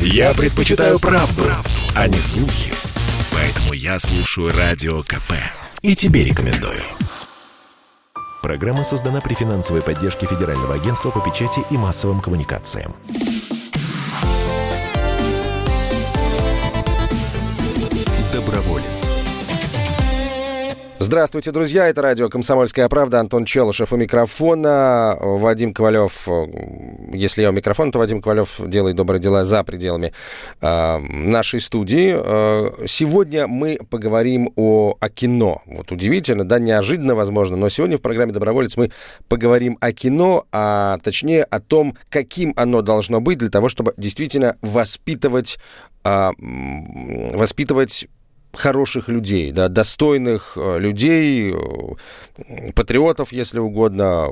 Я предпочитаю правду, правду, а не слухи. Поэтому я слушаю Радио КП. И тебе рекомендую. Программа создана при финансовой поддержке Федерального агентства по печати и массовым коммуникациям. Здравствуйте, друзья. Это радио «Комсомольская правда». Антон Челышев у микрофона. Вадим Ковалев. Если я у микрофона, то Вадим Ковалев делает добрые дела за пределами э, нашей студии. Э, сегодня мы поговорим о, о кино. Вот удивительно, да, неожиданно, возможно, но сегодня в программе «Доброволец» мы поговорим о кино, а точнее о том, каким оно должно быть для того, чтобы действительно воспитывать, э, воспитывать хороших людей, да, достойных э, людей, э, патриотов, если угодно,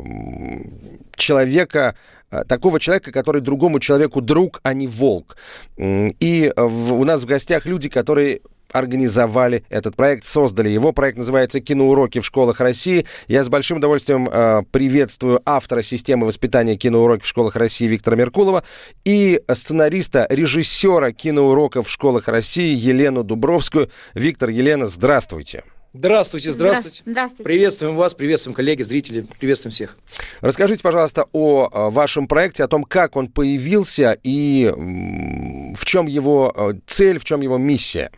человека, э, такого человека, который другому человеку друг, а не волк. И у нас в гостях люди, которые организовали этот проект, создали его. Проект называется «Киноуроки в школах России». Я с большим удовольствием э, приветствую автора системы воспитания киноуроки в школах России Виктора Меркулова и сценариста, режиссера киноуроков в школах России Елену Дубровскую. Виктор, Елена, здравствуйте. Здравствуйте, здравствуйте. Здравствуйте. Приветствуем вас, приветствуем коллеги, зрители, приветствуем всех. Расскажите, пожалуйста, о э, вашем проекте, о том, как он появился и в чем его э, цель, в чем его миссия.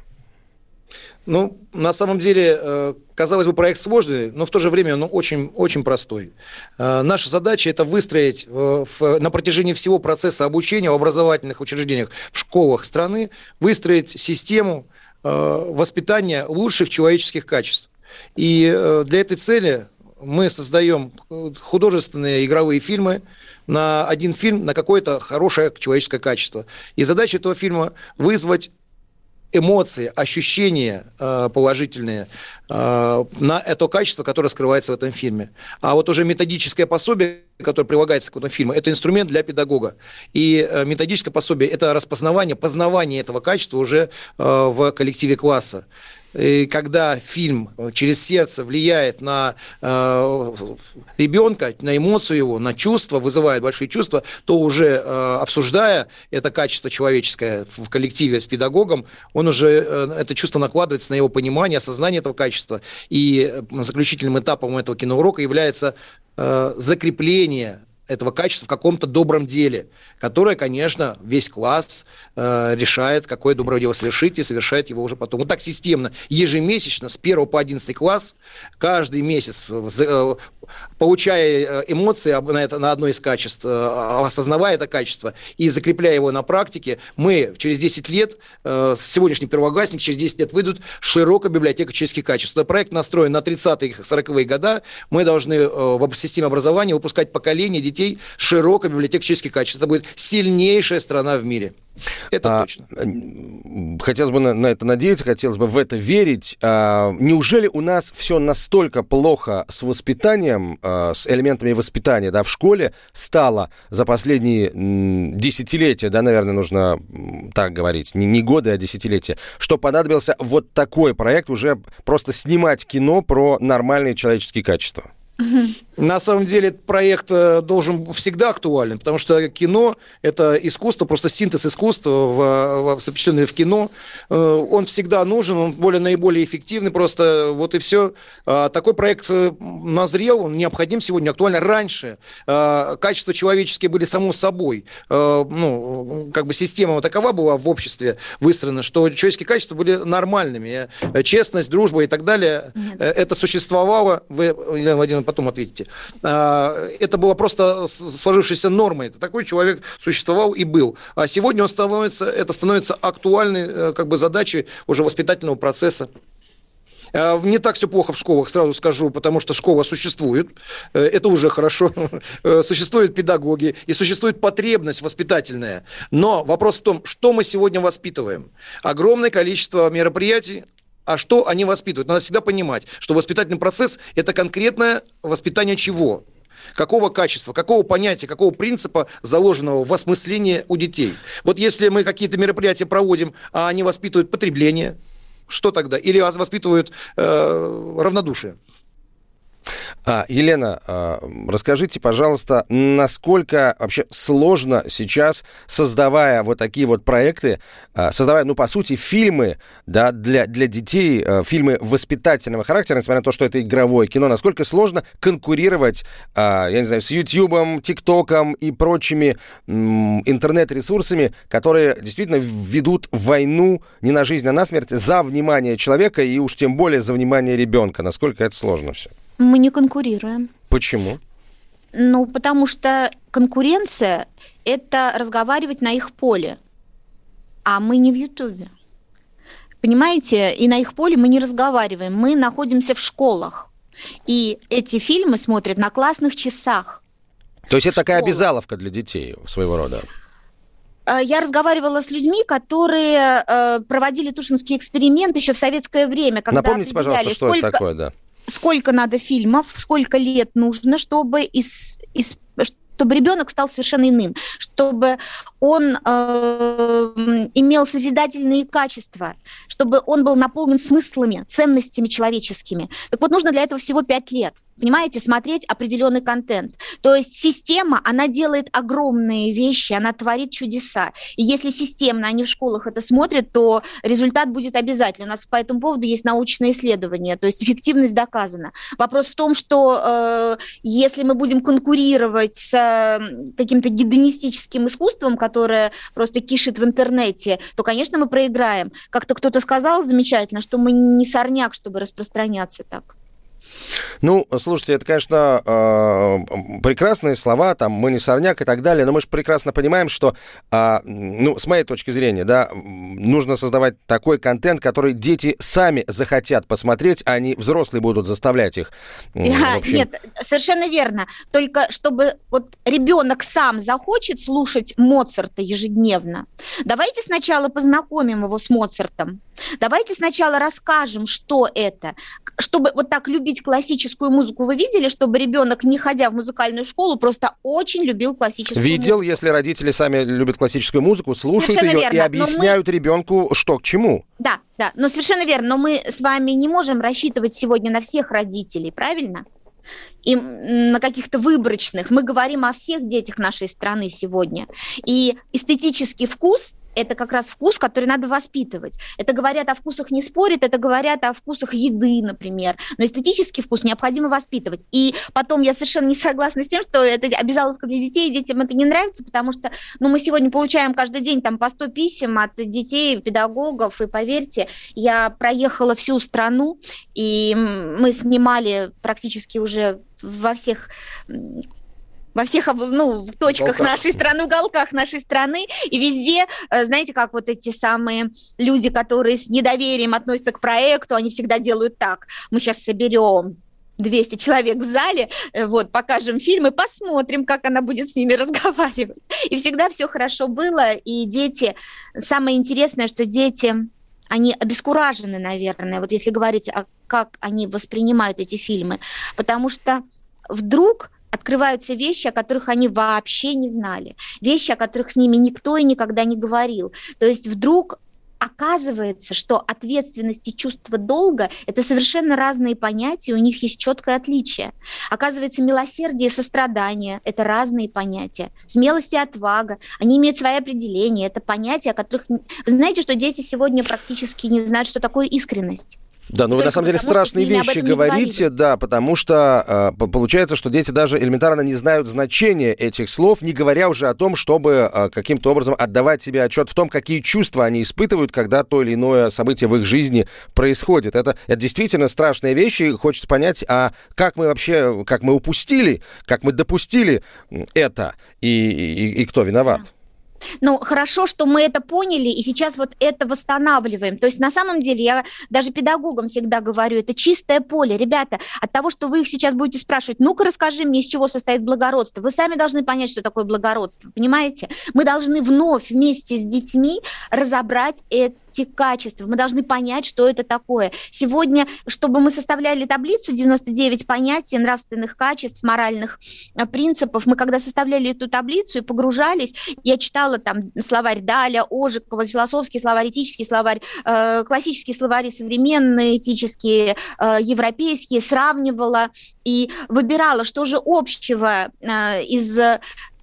Ну, на самом деле, э, казалось бы, проект сложный, но в то же время он очень, очень простой. Э, наша задача – это выстроить э, на протяжении всего процесса обучения в образовательных учреждениях в школах страны, выстроить систему воспитания лучших человеческих качеств. И для этой цели мы создаем художественные игровые фильмы, на один фильм, на какое-то хорошее человеческое качество. И задача этого фильма – вызвать эмоции, ощущения э, положительные э, на это качество, которое скрывается в этом фильме. А вот уже методическое пособие, которое прилагается к этому фильму, это инструмент для педагога. И э, методическое пособие – это распознавание, познавание этого качества уже в коллективе класса и когда фильм э, через сердце влияет на э, ребенка, на эмоцию его, на чувства, вызывает большие чувства, то уже э, обсуждая это качество человеческое в коллективе с педагогом, он уже э, это чувство накладывается на его понимание, осознание этого качества. И э, заключительным этапом этого киноурока является э, закрепление этого качества в каком-то добром деле, которое, конечно, весь класс э, решает, какое доброе дело совершить, и совершает его уже потом. Вот так системно, ежемесячно, с 1 по 11 класс, каждый месяц, э, получая э, эмоции на, это, на одно из качеств, э, осознавая это качество и закрепляя его на практике, мы через 10 лет, э, сегодняшний первоклассник, через 10 лет выйдут широкая библиотека человеческих качеств. Это проект настроен на 30-е, 40-е годы. Мы должны в системе образования выпускать поколение детей, детей широкая библиотека человеческих качеств. Это будет сильнейшая страна в мире. Это а, точно. Хотелось бы на, на это надеяться, хотелось бы в это верить. А, неужели у нас все настолько плохо с воспитанием, а, с элементами воспитания да, в школе стало за последние м, десятилетия, да, наверное, нужно так говорить, не, не годы, а десятилетия, что понадобился вот такой проект уже просто снимать кино про нормальные человеческие качества? На самом деле этот проект э, должен всегда актуален, потому что кино – это искусство, просто синтез искусства, в, в, в кино. Э, он всегда нужен, он более наиболее эффективный, просто вот и все. А такой проект э, назрел, он необходим сегодня, актуально. Раньше качества человеческие были само собой. Ну, как бы система вот такова была в обществе выстроена, что человеческие качества были нормальными. Честность, дружба и так далее. Нет. Это существовало. Вы, Елена Владимировна, потом ответите. А, это было просто сложившейся нормой. Такой человек существовал и был. А сегодня он становится, это становится актуальной э, как бы, задачей уже воспитательного процесса. А, не так все плохо в школах, сразу скажу, потому что школа существует, э, это уже хорошо, э, существуют педагоги и существует потребность воспитательная. Но вопрос в том, что мы сегодня воспитываем. Огромное количество мероприятий, а что они воспитывают. Надо всегда понимать, что воспитательный процесс – это конкретное воспитание чего? Какого качества, какого понятия, какого принципа заложенного в осмыслении у детей. Вот если мы какие-то мероприятия проводим, а они воспитывают потребление, что тогда? Или воспитывают э, равнодушие? А, Елена, а, расскажите, пожалуйста, насколько вообще сложно сейчас, создавая вот такие вот проекты, а, создавая, ну, по сути, фильмы да, для, для детей, а, фильмы воспитательного характера, несмотря на то, что это игровое кино, насколько сложно конкурировать, я не знаю, с YouTube, ТикТоком и прочими интернет-ресурсами, которые действительно ведут войну не на жизнь, а на смерть за внимание человека и уж тем более за внимание ребенка. Насколько это сложно все? Мы не конкурируем. Почему? Ну, потому что конкуренция – это разговаривать на их поле, а мы не в Ютубе. Понимаете, и на их поле мы не разговариваем, мы находимся в школах. И эти фильмы смотрят на классных часах. То есть это такая обязаловка для детей своего рода? А, я разговаривала с людьми, которые э, проводили Тушинский эксперимент еще в советское время. Когда Напомните, пожалуйста, что сколько... это такое, да сколько надо фильмов, сколько лет нужно, чтобы из, из чтобы ребенок стал совершенно иным, чтобы он э, имел созидательные качества, чтобы он был наполнен смыслами, ценностями человеческими. Так вот, нужно для этого всего пять лет понимаете, смотреть определенный контент. То есть система, она делает огромные вещи, она творит чудеса. И если системно они в школах это смотрят, то результат будет обязательно. У нас по этому поводу есть научные исследования, то есть эффективность доказана. Вопрос в том, что э, если мы будем конкурировать с э, каким-то гедонистическим искусством, которое просто кишит в интернете, то, конечно, мы проиграем. Как-то кто-то сказал замечательно, что мы не сорняк, чтобы распространяться так. Ну, слушайте, это, конечно, э, прекрасные слова, там, мы не сорняк и так далее, но мы же прекрасно понимаем, что, э, ну, с моей точки зрения, да, нужно создавать такой контент, который дети сами захотят посмотреть, а не взрослые будут заставлять их. А, нет, совершенно верно. Только чтобы вот ребенок сам захочет слушать Моцарта ежедневно, давайте сначала познакомим его с Моцартом. Давайте сначала расскажем, что это, чтобы вот так любить классическую музыку. Вы видели, чтобы ребенок, не ходя в музыкальную школу, просто очень любил классическую Видел, музыку? если родители сами любят классическую музыку, слушают совершенно ее верно. и объясняют мы... ребенку, что к чему. Да, да, но совершенно верно. Но мы с вами не можем рассчитывать сегодня на всех родителей, правильно? и на каких-то выборочных. Мы говорим о всех детях нашей страны сегодня. И эстетический вкус это как раз вкус, который надо воспитывать. Это говорят о вкусах не спорят, это говорят о вкусах еды, например. Но эстетический вкус необходимо воспитывать. И потом я совершенно не согласна с тем, что это обязаловка для детей, детям это не нравится, потому что ну, мы сегодня получаем каждый день там по 100 писем от детей, педагогов, и поверьте, я проехала всю страну, и мы снимали практически уже во всех во всех ну, точках уголках. нашей страны, уголках нашей страны, и везде, э, знаете, как вот эти самые люди, которые с недоверием относятся к проекту, они всегда делают так. Мы сейчас соберем 200 человек в зале, э, вот, покажем фильм и посмотрим, как она будет с ними разговаривать. И всегда все хорошо было, и дети, самое интересное, что дети, они обескуражены, наверное, вот если говорить, о, как они воспринимают эти фильмы, потому что вдруг открываются вещи, о которых они вообще не знали, вещи, о которых с ними никто и никогда не говорил. То есть вдруг оказывается, что ответственность и чувство долга – это совершенно разные понятия, у них есть четкое отличие. Оказывается, милосердие и сострадание – это разные понятия. Смелость и отвага – они имеют свои определения. Это понятия, о которых… Вы знаете, что дети сегодня практически не знают, что такое искренность. Да, ну вы на самом деле страшные вещи говорите, да, потому что э, получается, что дети даже элементарно не знают значения этих слов, не говоря уже о том, чтобы э, каким-то образом отдавать себе отчет в том, какие чувства они испытывают, когда то или иное событие в их жизни происходит. Это, это действительно страшные вещи, и хочется понять, а как мы вообще, как мы упустили, как мы допустили это, и, и, и кто виноват? Да. Ну, хорошо, что мы это поняли, и сейчас вот это восстанавливаем. То есть на самом деле я даже педагогам всегда говорю, это чистое поле. Ребята, от того, что вы их сейчас будете спрашивать, ну-ка расскажи мне, из чего состоит благородство, вы сами должны понять, что такое благородство, понимаете? Мы должны вновь вместе с детьми разобрать это этих качеств, мы должны понять, что это такое. Сегодня, чтобы мы составляли таблицу 99 понятий нравственных качеств, моральных э, принципов, мы когда составляли эту таблицу и погружались, я читала там словарь Даля, Ожикова, философский словарь, этический словарь, э, классические словари современные, этические, э, европейские, сравнивала и выбирала, что же общего э, из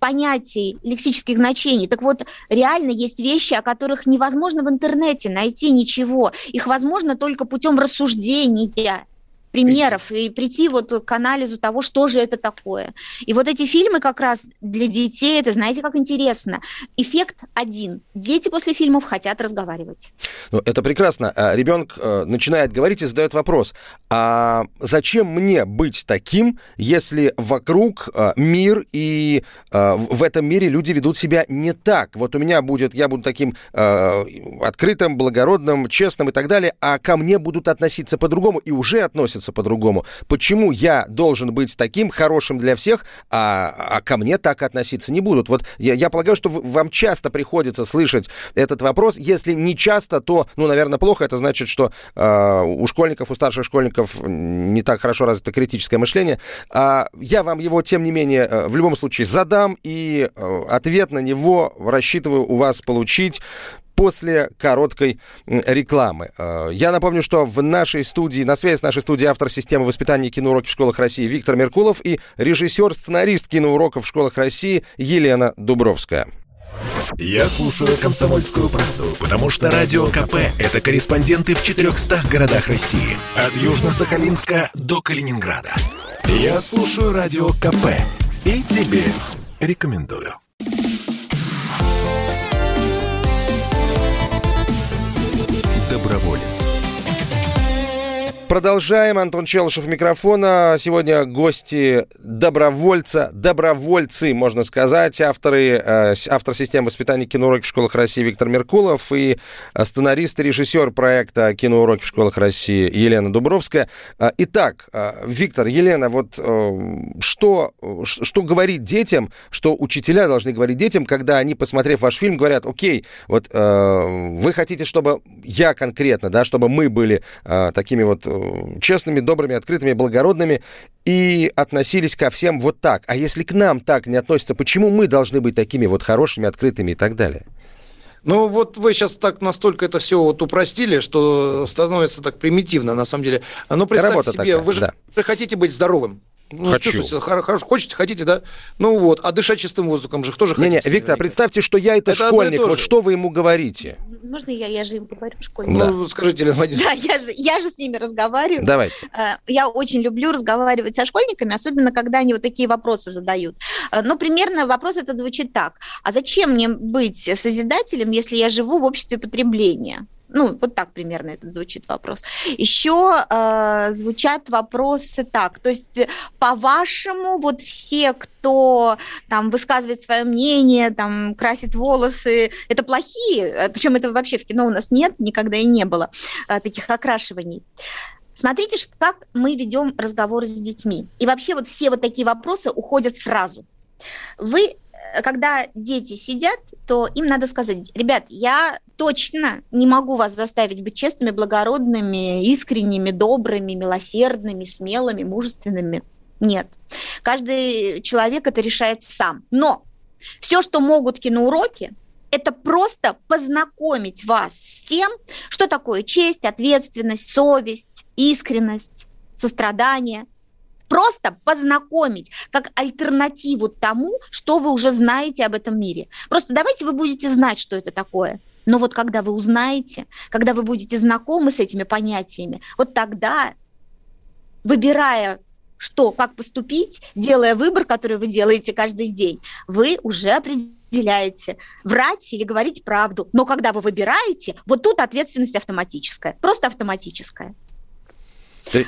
понятий, лексических значений. Так вот, реально есть вещи, о которых невозможно в интернете найти ничего. Их возможно только путем рассуждения примеров и прийти вот к анализу того, что же это такое. И вот эти фильмы как раз для детей, это знаете, как интересно. Эффект один. Дети после фильмов хотят разговаривать. Ну, это прекрасно. А, Ребенок э, начинает говорить и задает вопрос, а зачем мне быть таким, если вокруг э, мир и э, в этом мире люди ведут себя не так? Вот у меня будет, я буду таким открытым, благородным, честным и так далее, а ко мне будут относиться по-другому и уже относятся относятся по-другому. Почему я должен быть таким хорошим для всех, а, а ко мне так относиться не будут? Вот я, я полагаю, что вам часто приходится слышать этот вопрос. Если не часто, то, ну, наверное, плохо. Это значит, что э, у школьников, у старших школьников не так хорошо развито критическое мышление. А я вам его, тем не менее, э, в любом случае задам, и э, ответ на него рассчитываю у вас получить после короткой рекламы. Э, я напомню, что в нашей студии, на связи с нашей студией автор системы воспитания киноуроков в школах России Виктор Меркулов и режиссер-сценарист киноуроков в школах России Елена Дубровская. Я слушаю «Комсомольскую правду», потому что «Радио КП» — это корреспонденты в 400 городах России. От Южно-Сахалинска до Калининграда. Я слушаю «Радио КП» и тебе рекомендую. Продолжаем. Антон Челышев микрофона. Сегодня гости добровольца, добровольцы, можно сказать, авторы, э, автор системы воспитания киноуроки в школах России Виктор Меркулов и э, сценарист и режиссер проекта киноуроки в школах России Елена Дубровская. Э, итак, э, Виктор, Елена, вот что, что говорить детям, что учителя должны говорить детям, когда они, посмотрев ваш фильм, говорят, окей, вот э, вы хотите, чтобы я конкретно, да, чтобы мы были э, такими вот честными, добрыми, открытыми, благородными и относились ко всем вот так. А если к нам так не относятся, почему мы должны быть такими вот хорошими, открытыми и так далее? Ну, вот вы сейчас так настолько это все вот упростили, что становится так примитивно, на самом деле. Ну, представьте Работа себе, такая, вы же да. хотите быть здоровым. Ну, Хочу. чувствуете, хорошо, хотите, хотите, да? Ну вот, а дышать чистым воздухом же кто же Не-не, Виктор, представьте, что я это, это школьник, вот что вы ему говорите? Можно я, я же им говорю школьник? Ну, да. скажите, Лена Да, я же, я же с ними разговариваю. Давайте. Э, я очень люблю разговаривать со школьниками, особенно когда они вот такие вопросы задают. Э, ну, примерно вопрос этот звучит так. А зачем мне быть созидателем, если я живу в обществе потребления? Ну, вот так примерно этот звучит вопрос. Еще э, звучат вопросы так, то есть, по-вашему, вот все, кто там высказывает свое мнение, там красит волосы, это плохие, э, причем это вообще в кино у нас нет, никогда и не было э, таких окрашиваний. Смотрите, как мы ведем разговоры с детьми. И вообще вот все вот такие вопросы уходят сразу. Вы когда дети сидят, то им надо сказать, ребят, я точно не могу вас заставить быть честными, благородными, искренними, добрыми, милосердными, смелыми, мужественными. Нет. Каждый человек это решает сам. Но все, что могут киноуроки, это просто познакомить вас с тем, что такое честь, ответственность, совесть, искренность, сострадание – просто познакомить как альтернативу тому, что вы уже знаете об этом мире. Просто давайте вы будете знать, что это такое. Но вот когда вы узнаете, когда вы будете знакомы с этими понятиями, вот тогда, выбирая что, как поступить, делая выбор, который вы делаете каждый день, вы уже определяете, врать или говорить правду. Но когда вы выбираете, вот тут ответственность автоматическая, просто автоматическая. Ты,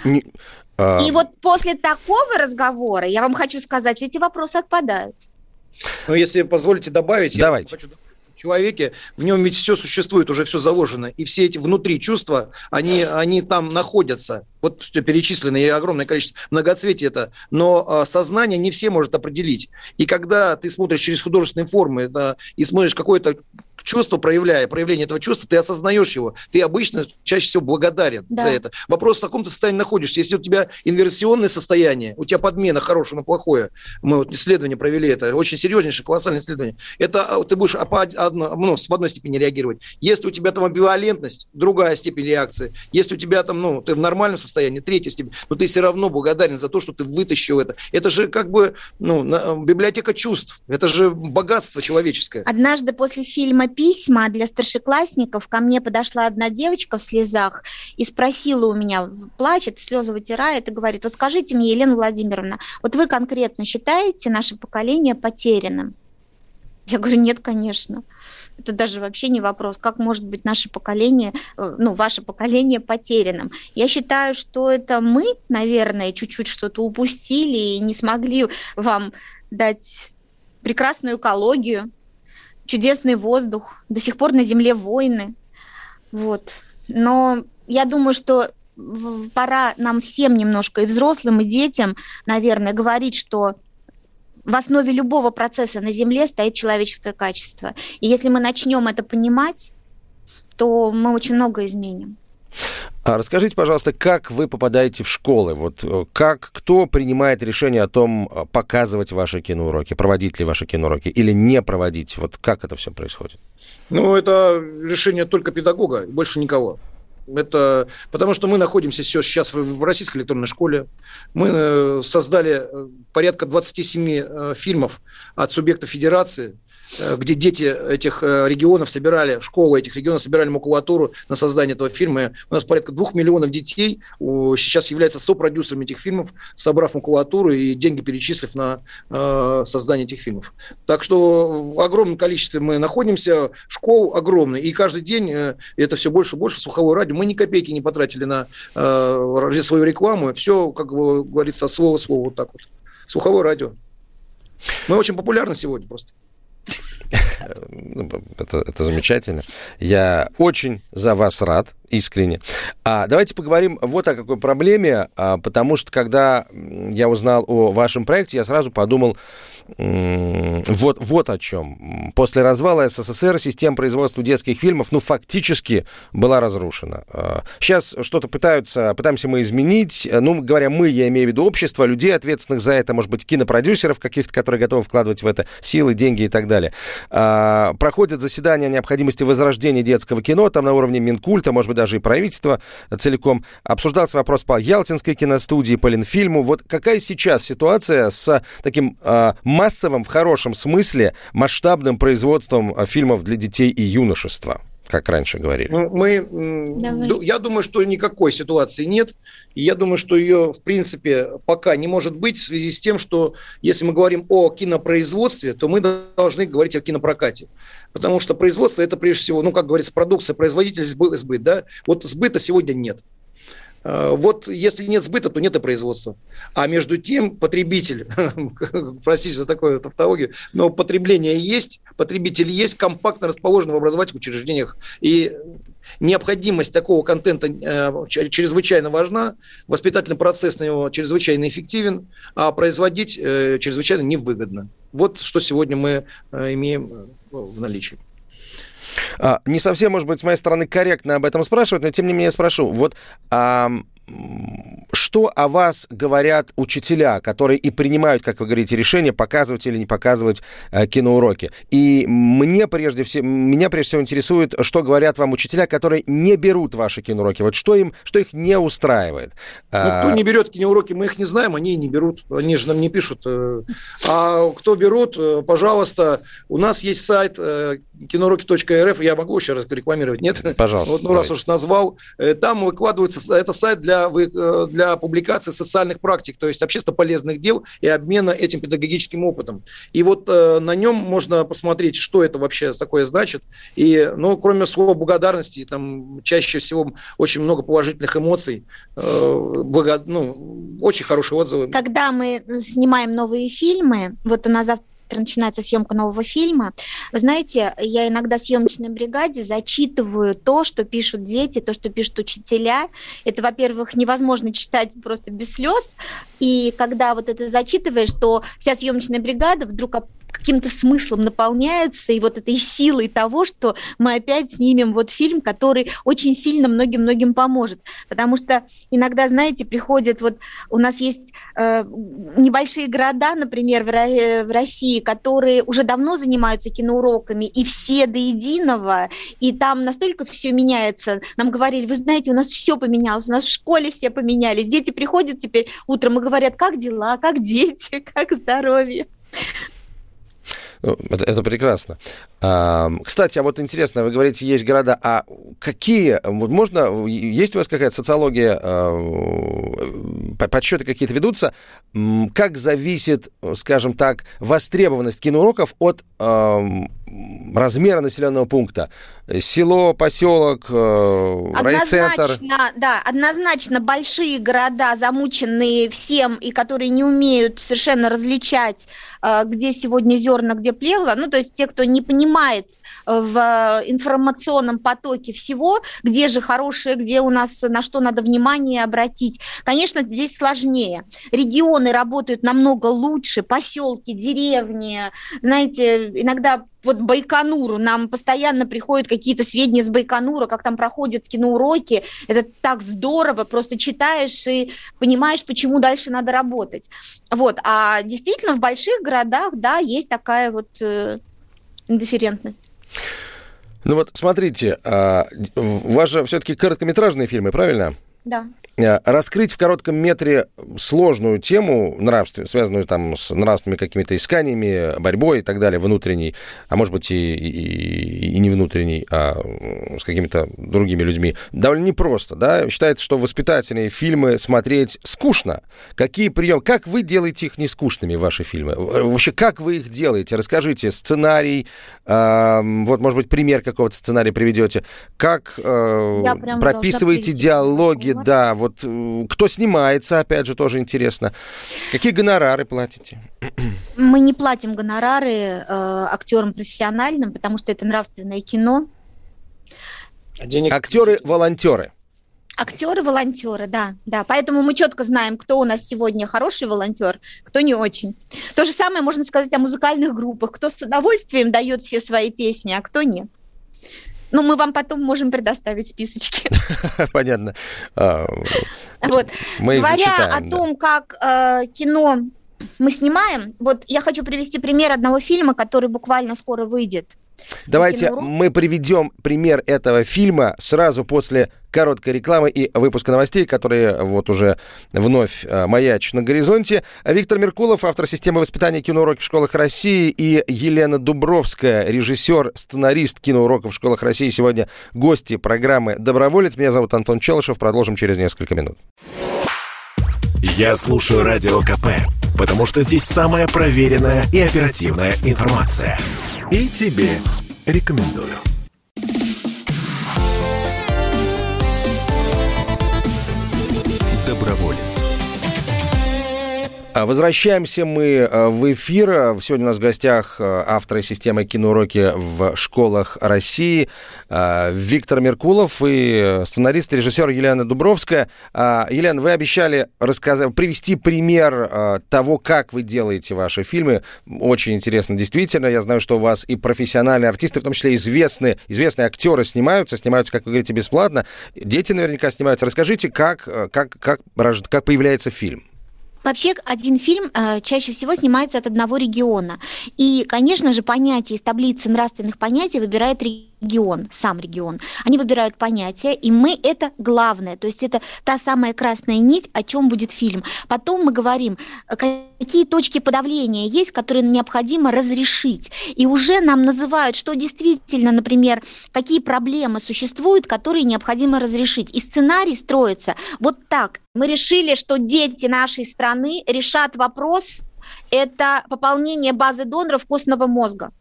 а... И вот после такого разговора, я вам хочу сказать, эти вопросы отпадают. Ну, если позволите добавить, Давайте. я хочу в человеке, в нем ведь все существует, уже все заложено, и все эти внутри чувства, они, они там находятся. Вот все перечислено, и огромное количество многоцветий это, но э, сознание не все может определить. И когда ты смотришь через художественные формы это, и смотришь какое-то чувство проявляя, проявление этого чувства, ты осознаешь его. Ты обычно чаще всего благодарен да. за это. Вопрос, в каком ты состоянии находишься. Если у тебя инверсионное состояние, у тебя подмена хорошее на плохое, мы вот исследование провели это, очень серьезнейшее, колоссальное исследование, это а, ты будешь одно, ну, в одной степени реагировать. Если у тебя там амбивалентность, другая степень реакции. Если у тебя там, ну, ты в нормальном состоянии, третья степень, но ты все равно благодарен за то, что ты вытащил это. Это же как бы, ну, библиотека чувств. Это же богатство человеческое. Однажды после фильма «Письма» для старшеклассников ко мне подошла одна девочка в слезах и спросила у меня, плачет, слезы вытирает и говорит, вот скажите мне, Елена Владимировна, вот вы конкретно считаете наше поколение потерянным? Я говорю, нет, конечно. Это даже вообще не вопрос, как может быть наше поколение, э, ну, ваше поколение потерянным. Я считаю, что это мы, наверное, чуть-чуть что-то упустили и не смогли вам дать прекрасную экологию, чудесный воздух, до сих пор на Земле войны. Вот. Но я думаю, что пора нам всем немножко, и взрослым, и детям, наверное, говорить, что в основе любого процесса на Земле стоит человеческое качество. И если мы начнем это понимать, то мы очень много изменим. А расскажите, пожалуйста, как вы попадаете в школы? Вот э, как, кто принимает решение о том, э, показывать ваши киноуроки, проводить ли ваши киноуроки или не проводить? Вот как это все происходит? Ну, это решение только педагога, больше никого. Это потому что мы находимся сейчас в российской электронной школе. Мы э, создали порядка 27 э, фильмов от субъектов федерации где дети этих э, регионов собирали, школы этих регионов собирали макулатуру на создание этого фильма. У нас порядка двух миллионов детей сейчас являются сопродюсерами этих фильмов, собрав макулатуру и деньги перечислив на э, создание этих фильмов. Так что в огромном количестве мы находимся, школ огромный, и каждый день это все больше и больше слуховое радио. Мы ни копейки не потратили на свою рекламу, все, как говорится, слово слово вот так вот. Слуховое радио. Мы очень популярны сегодня просто. Ну, это, это замечательно. Я очень за вас рад, искренне. А давайте поговорим вот о какой проблеме, а, потому что когда я узнал о вашем проекте, я сразу подумал, вот, вот о чем. После развала СССР система производства детских фильмов, ну, фактически была разрушена. Сейчас а, что-то пытаются, пытаемся мы изменить. Ну, говоря мы, я имею в виду общество, людей, ответственных за это, может быть, кинопродюсеров каких-то, которые готовы вкладывать в это силы, деньги и так далее. А, проходят заседания о необходимости возрождения детского кино, там на уровне Минкульта, может быть, даже и правительства целиком. Обсуждался вопрос по Ялтинской киностудии, по Ленфильму. Вот какая сейчас ситуация с таким а, массовым, в хорошем смысле, масштабным производством а, фильмов для детей и юношества? как раньше говорили? Ну, мы, Давай. я думаю, что никакой ситуации нет. И я думаю, что ее, в принципе, пока не может быть в связи с тем, что если мы говорим о кинопроизводстве, то мы должны говорить о кинопрокате. Потому что производство – это, прежде всего, ну, как говорится, продукция, производитель, сбыт. Да? Вот сбыта сегодня нет. Э, вот если нет сбыта, то нет и производства. А между тем потребитель, простите за такую тавтологию, но потребление есть, потребитель есть, компактно расположен в образовательных учреждениях. И необходимость такого контента э, чрезвычайно важна, воспитательный процесс на него чрезвычайно эффективен, а производить э, чрезвычайно невыгодно. Вот что сегодня мы имеем в наличии. А, не совсем, может быть, с моей стороны корректно об этом спрашивать, но тем не менее спрошу. Вот что о вас говорят учителя, которые и принимают, как вы говорите, решение, показывать или не показывать э, киноуроки? И мне прежде всего, меня прежде всего интересует, что говорят вам учителя, которые не берут ваши киноуроки. Вот что им, что их не устраивает? Ну, кто не берет киноуроки, мы их не знаем, они не берут, они же нам не пишут. Э. А кто берут, э, пожалуйста, у нас есть сайт э, киноуроки.рф, я могу еще раз рекламировать, нет? Пожалуйста. Вот, ну, раз уж назвал, там выкладывается, это сайт для, для публикации социальных практик, то есть общественно полезных дел и обмена этим педагогическим опытом. И вот э, на нем можно посмотреть, что это вообще такое значит. И, ну, кроме слова благодарности, там чаще всего очень много положительных эмоций, э, благо, ну, очень хорошие отзывы. Когда мы снимаем новые фильмы, вот у нас завтра начинается съемка нового фильма. Вы знаете, я иногда съемочной бригаде зачитываю то, что пишут дети, то, что пишут учителя. Это, во-первых, невозможно читать просто без слез. И когда вот это зачитываешь, то вся съемочная бригада вдруг каким-то смыслом наполняется и вот этой силой того, что мы опять снимем вот фильм, который очень сильно многим-многим поможет. Потому что иногда, знаете, приходят вот у нас есть э, небольшие города, например, в, в России, которые уже давно занимаются киноуроками, и все до единого, и там настолько все меняется. Нам говорили, вы знаете, у нас все поменялось, у нас в школе все поменялись, дети приходят теперь утром и говорят, как дела, как дети, как здоровье. Ну, это, это прекрасно. А, кстати, а вот интересно, вы говорите, есть города, а какие, вот можно, есть у вас какая-то социология, а, подсчеты какие-то ведутся, как зависит, скажем так, востребованность киноуроков от размера населенного пункта? Село, поселок, э, райцентр? Да, однозначно большие города, замученные всем и которые не умеют совершенно различать, э, где сегодня зерна, где плевла, ну, то есть те, кто не понимает э, в информационном потоке всего, где же хорошее, где у нас, на что надо внимание обратить. Конечно, здесь сложнее. Регионы работают намного лучше, поселки, деревни, знаете, иногда вот Байконуру, нам постоянно приходят какие-то сведения с Байконура, как там проходят киноуроки, это так здорово, просто читаешь и понимаешь, почему дальше надо работать. Вот, а действительно в больших городах, да, есть такая вот э, индифферентность. Ну вот, смотрите, а, у вас же все-таки короткометражные фильмы, правильно? Да. Э, раскрыть в коротком метре сложную тему, нравственную, связанную там с нравственными какими-то исканиями, борьбой и так далее, внутренней, а может быть и, и, и не внутренней, а с какими-то другими людьми, довольно непросто, да? Считается, что воспитательные фильмы смотреть скучно. Какие приемы, как вы делаете их не скучными, ваши фильмы? Вообще, как вы их делаете? Расскажите сценарий, э, вот, может быть, пример какого-то сценария приведете. Как э, прописываете диалоги, да, вот э, кто снимается, опять же, тоже интересно. Какие гонорары платите? Мы не платим гонорары э, актерам профессиональным, потому что это нравственное кино. А денег... Актеры-волонтеры. Актеры-волонтеры, да, да. Поэтому мы четко знаем, кто у нас сегодня хороший волонтер, кто не очень. То же самое можно сказать о музыкальных группах. Кто с удовольствием дает все свои песни, а кто нет. Ну, мы вам потом можем предоставить списочки. Понятно. А, вот. Мы Говоря о том, как э, кино мы снимаем, вот я хочу привести пример одного фильма, который буквально скоро выйдет. Давайте мы приведем пример этого фильма сразу после короткой рекламы и выпуска новостей, которые вот уже вновь э, маячат на горизонте. Виктор Меркулов, автор системы воспитания киноуроков в школах России, и Елена Дубровская, режиссер, сценарист киноуроков в школах России, сегодня гости программы «Доброволец». Меня зовут Антон Челышев. Продолжим через несколько минут. Я слушаю Радио КП, потому что здесь самая проверенная и оперативная информация. И тебе рекомендую. А, возвращаемся мы э, в эфир. Сегодня у нас в гостях э, авторы системы киноуроки в школах России Виктор Меркулов и сценарист и режиссер Елена Дубровская. А, Елена, вы обещали рассказать, привести пример того, как вы делаете ваши фильмы. Очень интересно, действительно. Я знаю, что у вас и профессиональные артисты, в том числе известные, известные актеры снимаются, снимаются, как вы говорите, бесплатно. Дети наверняка снимаются. Расскажите, как, как, как, как появляется фильм? Вообще один фильм э, чаще всего снимается от одного региона. И, конечно же, понятие из таблицы нравственных понятий выбирает регион регион, сам регион. Они выбирают понятия, и мы это главное, то есть это та самая красная нить, о чем будет фильм. Потом мы говорим, какие точки подавления есть, которые необходимо разрешить. И уже нам называют, что действительно, например, какие проблемы существуют, которые необходимо разрешить. И сценарий строится вот так. Мы решили, что дети нашей страны решат вопрос, это пополнение базы доноров костного мозга.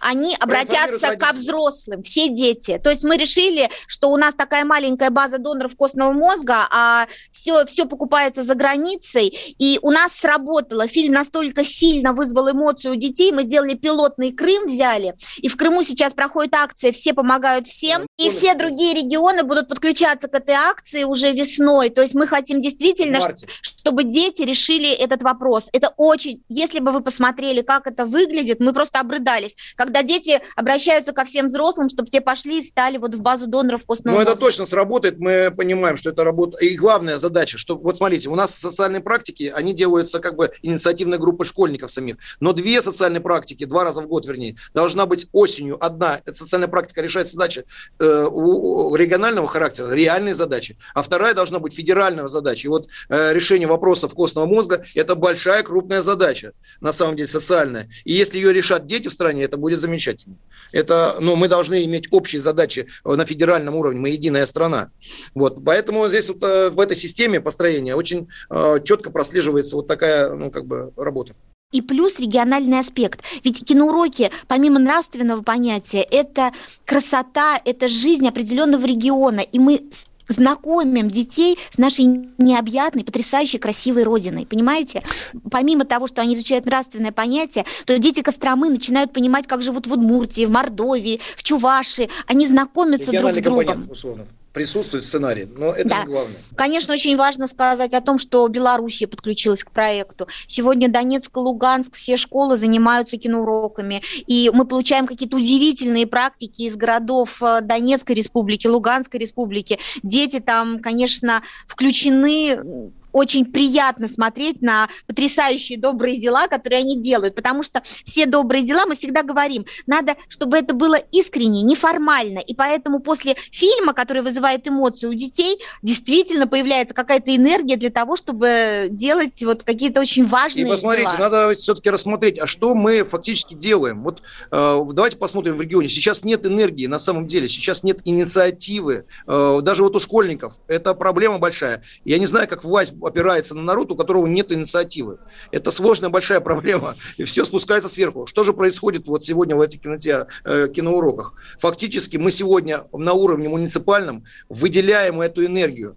Они обратятся ко взрослым, все дети. То есть мы решили, что у нас такая маленькая база доноров костного мозга, а все, все покупается за границей, и у нас сработало. Фильм настолько сильно вызвал эмоции у детей, мы сделали пилотный Крым, взяли, и в Крыму сейчас проходит акция «Все помогают всем», и все другие регионы будут подключаться к этой акции уже весной. То есть мы хотим действительно, чтобы дети решили этот вопрос. Это очень, если бы вы посмотрели, как это выглядит, мы просто обрыдались когда дети обращаются ко всем взрослым, чтобы те пошли и встали вот в базу доноров костного Ну, это точно сработает, мы понимаем, что это работа. И главная задача, что, вот смотрите, у нас социальные практики, они делаются как бы инициативной группой школьников самих, но две социальные практики, два раза в год, вернее, должна быть осенью. Одна, эта социальная практика решает задачи э, у, у регионального характера, реальные задачи, а вторая должна быть федеральная задача. И вот э, решение вопросов костного мозга – это большая, крупная задача, на самом деле, социальная. И если ее решат дети в стране, это будет замечательно. Это, ну, мы должны иметь общие задачи на федеральном уровне, мы единая страна. Вот, поэтому здесь вот э, в этой системе построения очень э, четко прослеживается вот такая, ну, как бы работа. И плюс региональный аспект. Ведь киноуроки, помимо нравственного понятия, это красота, это жизнь определенного региона. И мы знакомим детей с нашей необъятной, потрясающей, красивой родиной. Понимаете? Помимо того, что они изучают нравственное понятие, то дети Костромы начинают понимать, как живут в Удмуртии, в Мордовии, в Чувашии. Они знакомятся друг с другом. Условно присутствует в сценарии, но это да. не главное. Конечно, очень важно сказать о том, что Белоруссия подключилась к проекту. Сегодня Донецк и Луганск, все школы занимаются киноуроками, и мы получаем какие-то удивительные практики из городов э, Донецкой республики, Луганской республики. Дети там, конечно, включены очень приятно смотреть на потрясающие добрые дела, которые они делают, потому что все добрые дела, мы всегда говорим, надо, чтобы это было искренне, неформально, и поэтому после фильма, который вызывает эмоции у детей, действительно появляется какая-то энергия для того, чтобы делать вот какие-то очень важные И посмотрите, дела. надо все-таки рассмотреть, а что мы фактически делаем. Вот э, давайте посмотрим в регионе. Сейчас нет энергии на самом деле, сейчас нет инициативы, э, даже вот у школьников. Это проблема большая. Я не знаю, как власть опирается на народ, у которого нет инициативы. Это сложная большая проблема, и все спускается сверху. Что же происходит вот сегодня в этих киноте, э, киноуроках? Фактически мы сегодня на уровне муниципальном выделяем эту энергию.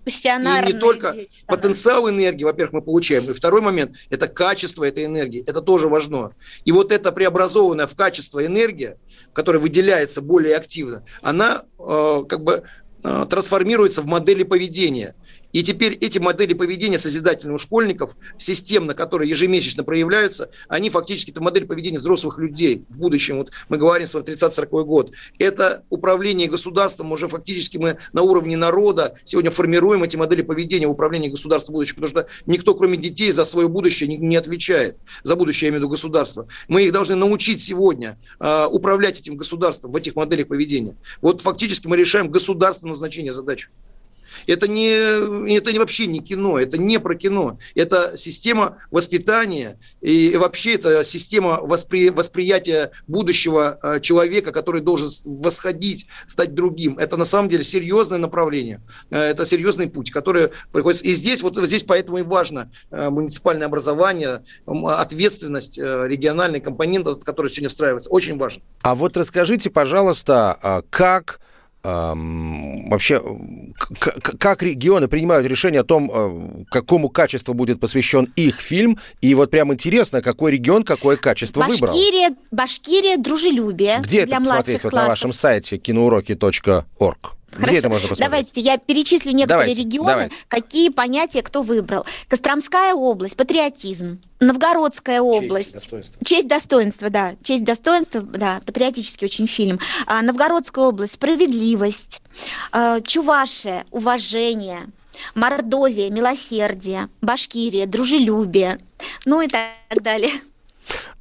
И не только потенциал энергии, во-первых, мы получаем, и второй момент – это качество этой энергии, это тоже важно. И вот эта преобразованная в качество энергия, которая выделяется более активно, она э, как бы э, трансформируется в модели поведения – и теперь эти модели поведения созидательные у школьников, системно, которые ежемесячно проявляются, они фактически, это модель поведения взрослых людей в будущем. Вот мы говорим с вами 30-40 год. Это управление государством, уже фактически мы на уровне народа сегодня формируем эти модели поведения в управлении государством будущего, потому что никто, кроме детей, за свое будущее не, не отвечает. За будущее, я имею в виду государство. Мы их должны научить сегодня э, управлять этим государством в этих моделях поведения. Вот фактически мы решаем государственное назначение задачи. Это, не, это не вообще не кино, это не про кино. Это система воспитания и вообще это система воспри, восприятия будущего э, человека, который должен восходить, стать другим. Это на самом деле серьезное направление. Э, это серьезный путь, который приходится. И здесь, вот здесь поэтому и важно э, муниципальное образование, ответственность, региональный компонент, который сегодня встраивается. Очень важно. А вот расскажите, пожалуйста, а как вообще, как регионы принимают решение о том, э, какому качеству будет посвящен их фильм, и вот прям интересно, какой регион какое качество Башкирия, выбрал. Башкирия, дружелюбие Где для это посмотреть вот на вашем сайте киноуроки.орг? Хорошо. Где это можно посмотреть? Давайте я перечислю некоторые давайте, регионы, давайте. какие понятия кто выбрал. Костромская область, патриотизм. Новгородская область. Честь, достоинство. Честь, достоинство, да. Честь, достоинство, да, патриотический очень фильм. А, Новгородская область, справедливость. А, Чувашия, уважение. Мордовия, милосердие. Башкирия, дружелюбие. Ну и так далее.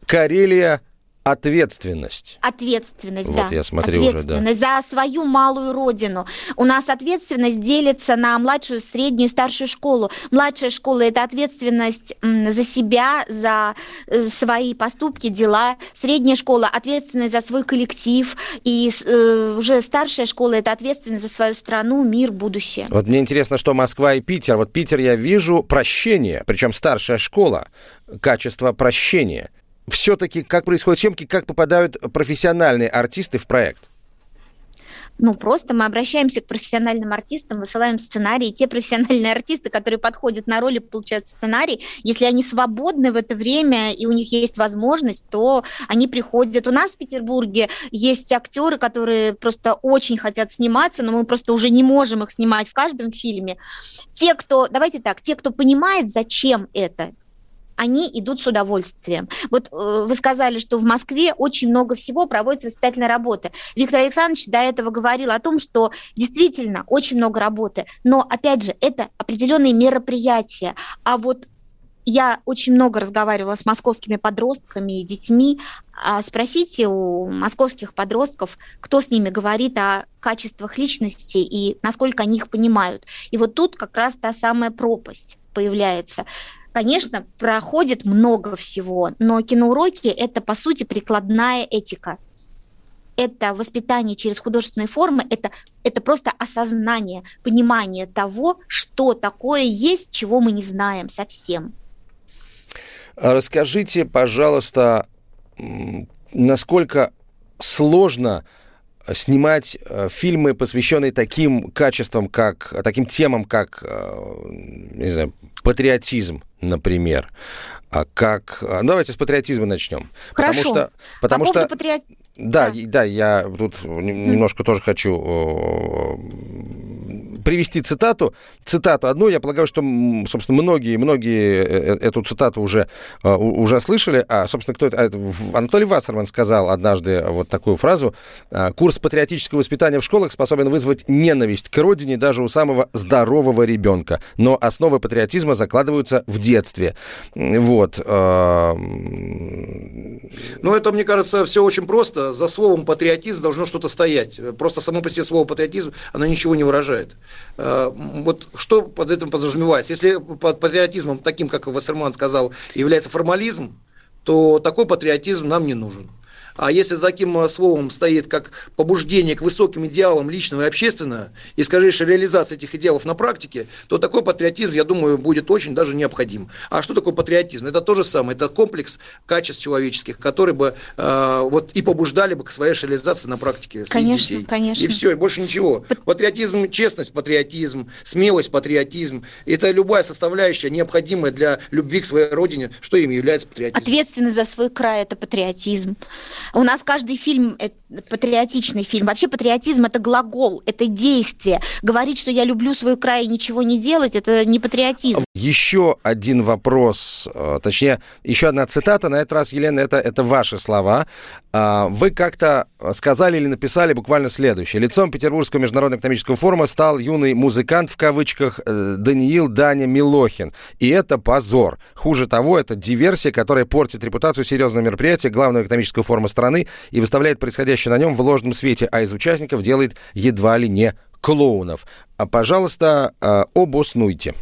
Карелия, Ответственность. Ответственность, вот да. я смотрю ответственность уже, да. за свою малую родину. У нас ответственность делится на младшую, среднюю, старшую школу. Младшая школа – это ответственность за себя, за э, свои поступки, дела. Средняя школа – ответственность за свой коллектив. И э, уже старшая школа – это ответственность за свою страну, мир, будущее. Вот мне интересно, что Москва и Питер. Вот Питер я вижу прощение, причем старшая школа, качество прощения – все-таки как происходят съемки, как попадают профессиональные артисты в проект? Ну, просто мы обращаемся к профессиональным артистам, высылаем сценарии. Те профессиональные артисты, которые подходят на роли, получают сценарий. Если они свободны в это время и у них есть возможность, то они приходят. У нас в Петербурге есть актеры, которые просто очень хотят сниматься, но мы просто уже не можем их снимать в каждом фильме. Те, кто, давайте так, те, кто понимает, зачем это, они идут с удовольствием. Вот э, вы сказали, что в Москве очень много всего проводится воспитательной работы. Виктор Александрович до этого говорил о том, что действительно очень много работы, но, опять же, это определенные мероприятия. А вот я очень много разговаривала с московскими подростками и детьми. А спросите у московских подростков, кто с ними говорит о качествах личности и насколько они их понимают. И вот тут как раз та самая пропасть появляется конечно, проходит много всего, но киноуроки – это, по сути, прикладная этика. Это воспитание через художественные формы, это, это просто осознание, понимание того, что такое есть, чего мы не знаем совсем. А расскажите, пожалуйста, насколько сложно снимать э, фильмы, посвященные таким качествам, как таким темам, как, э, не знаю, патриотизм, например. А как... А, давайте с патриотизма начнем. Хорошо. Потому что, потому По что патриот... да, да, да, я тут немножко тоже хочу привести цитату. Цитату одну, я полагаю, что, собственно, многие, многие э, э, эту цитату уже, э, уже слышали. А, собственно, кто это? А, Анатолий Вассерман сказал однажды вот такую фразу. «А, Курс патриотического воспитания в школах способен вызвать ненависть к родине даже у самого здорового ребенка. Но основы патриотизма закладываются в детстве. Вот. Ну, это, мне кажется, все очень просто. За словом патриотизм должно что-то стоять. Просто само по себе слово патриотизм, оно ничего не выражает. Э, вот что под этим подразумевается? Если под патриотизмом, таким, как Вассерман сказал, является формализм, то такой патриотизм нам не нужен. А если за таким э, словом стоит как побуждение к высоким идеалам личного и общественного, и скорейшая реализация этих идеалов на практике, то такой патриотизм, я думаю, будет очень даже необходим. А что такое патриотизм? Это то же самое, это комплекс качеств человеческих, которые бы э, вот и побуждали бы к своей реализации на практике конечно, детей. Конечно. И все, и больше ничего. Патриотизм, честность, патриотизм, смелость, патриотизм. Это любая составляющая, необходимая для любви к своей родине, что им является патриотизм. Ответственность за свой край – это патриотизм. У нас каждый фильм – патриотичный фильм. Вообще патриотизм – это глагол, это действие. Говорить, что я люблю свой край и ничего не делать – это не патриотизм. Еще один вопрос, э, точнее, еще одна цитата. На этот раз, Елена, это, это ваши слова. А, вы как-то сказали или написали буквально следующее. Лицом Петербургского международного экономического форума стал юный музыкант, в кавычках, э, Даниил Даня Милохин. И это позор. Хуже того, это диверсия, которая портит репутацию серьезного мероприятия, главного экономического форума страны и выставляет происходящее на нем в ложном свете, а из участников делает едва ли не клоунов. А, пожалуйста, а, обоснуйте.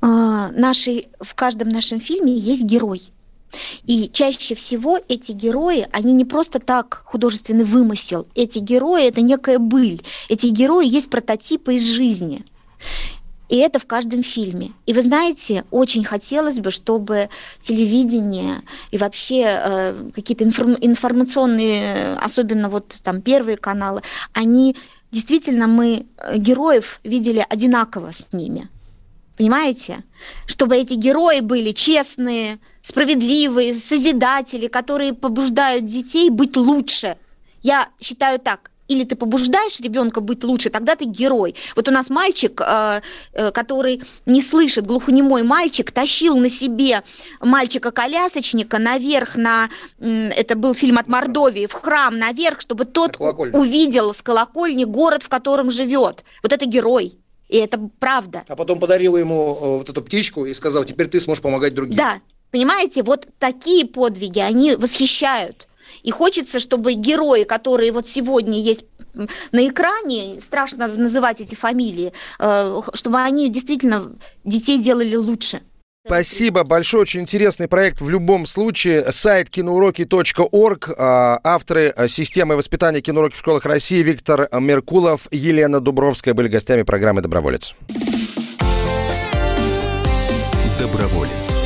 А, наши, в каждом нашем фильме есть герой. И чаще всего эти герои, они не просто так художественный вымысел. Эти герои – это некая быль. Эти герои есть прототипы из жизни. И это в каждом фильме. И вы знаете, очень хотелось бы, чтобы телевидение и вообще э, какие-то информ- информационные, особенно вот там первые каналы, они действительно мы э, героев видели одинаково с ними. Понимаете? Чтобы эти герои были честные, справедливые, созидатели, которые побуждают детей быть лучше. Я считаю так, или ты побуждаешь ребенка быть лучше, тогда ты герой. Вот у нас мальчик, э, э, который не слышит, глухонемой мальчик, тащил на себе мальчика-колясочника наверх на, это был фильм от Мордовии, в храм наверх, чтобы тот увидел с колокольни город, в котором живет. Вот это герой. И это правда. А потом подарил ему э, вот эту птичку и сказал, теперь ты сможешь помогать другим. Да, понимаете, вот такие подвиги, они восхищают. И хочется, чтобы герои, которые вот сегодня есть на экране, страшно называть эти фамилии, э, чтобы они действительно детей делали лучше. Спасибо большое, очень интересный проект в любом случае. Сайт киноуроки.орг, а, авторы а, системы воспитания киноуроки в школах России Виктор Меркулов, Елена Дубровская были гостями программы «Доброволец». Доброволец.